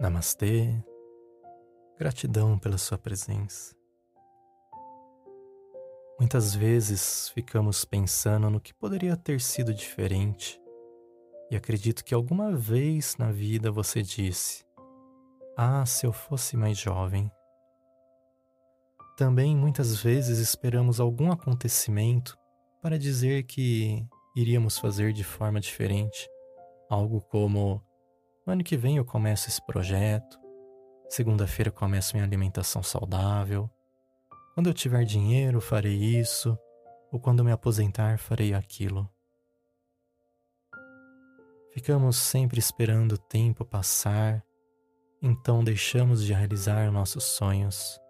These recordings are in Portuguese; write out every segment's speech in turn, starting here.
Namastê, gratidão pela sua presença. Muitas vezes ficamos pensando no que poderia ter sido diferente, e acredito que alguma vez na vida você disse: Ah, se eu fosse mais jovem. Também muitas vezes esperamos algum acontecimento para dizer que iríamos fazer de forma diferente, algo como Ano que vem eu começo esse projeto. Segunda-feira começo minha alimentação saudável. Quando eu tiver dinheiro, farei isso. Ou quando me aposentar, farei aquilo. Ficamos sempre esperando o tempo passar, então deixamos de realizar nossos sonhos.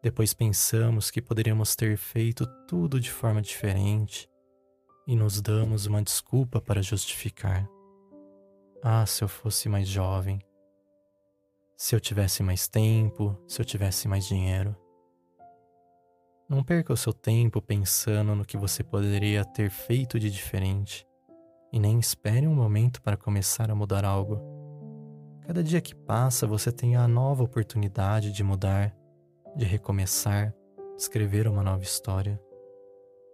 Depois pensamos que poderíamos ter feito tudo de forma diferente e nos damos uma desculpa para justificar. Ah, se eu fosse mais jovem. Se eu tivesse mais tempo, se eu tivesse mais dinheiro. Não perca o seu tempo pensando no que você poderia ter feito de diferente e nem espere um momento para começar a mudar algo. Cada dia que passa, você tem a nova oportunidade de mudar, de recomeçar, escrever uma nova história.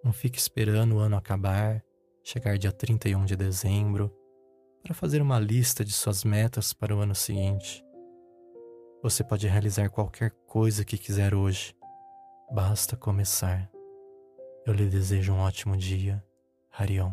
Não fique esperando o ano acabar, chegar dia 31 de dezembro para fazer uma lista de suas metas para o ano seguinte. Você pode realizar qualquer coisa que quiser hoje. Basta começar. Eu lhe desejo um ótimo dia. Harion.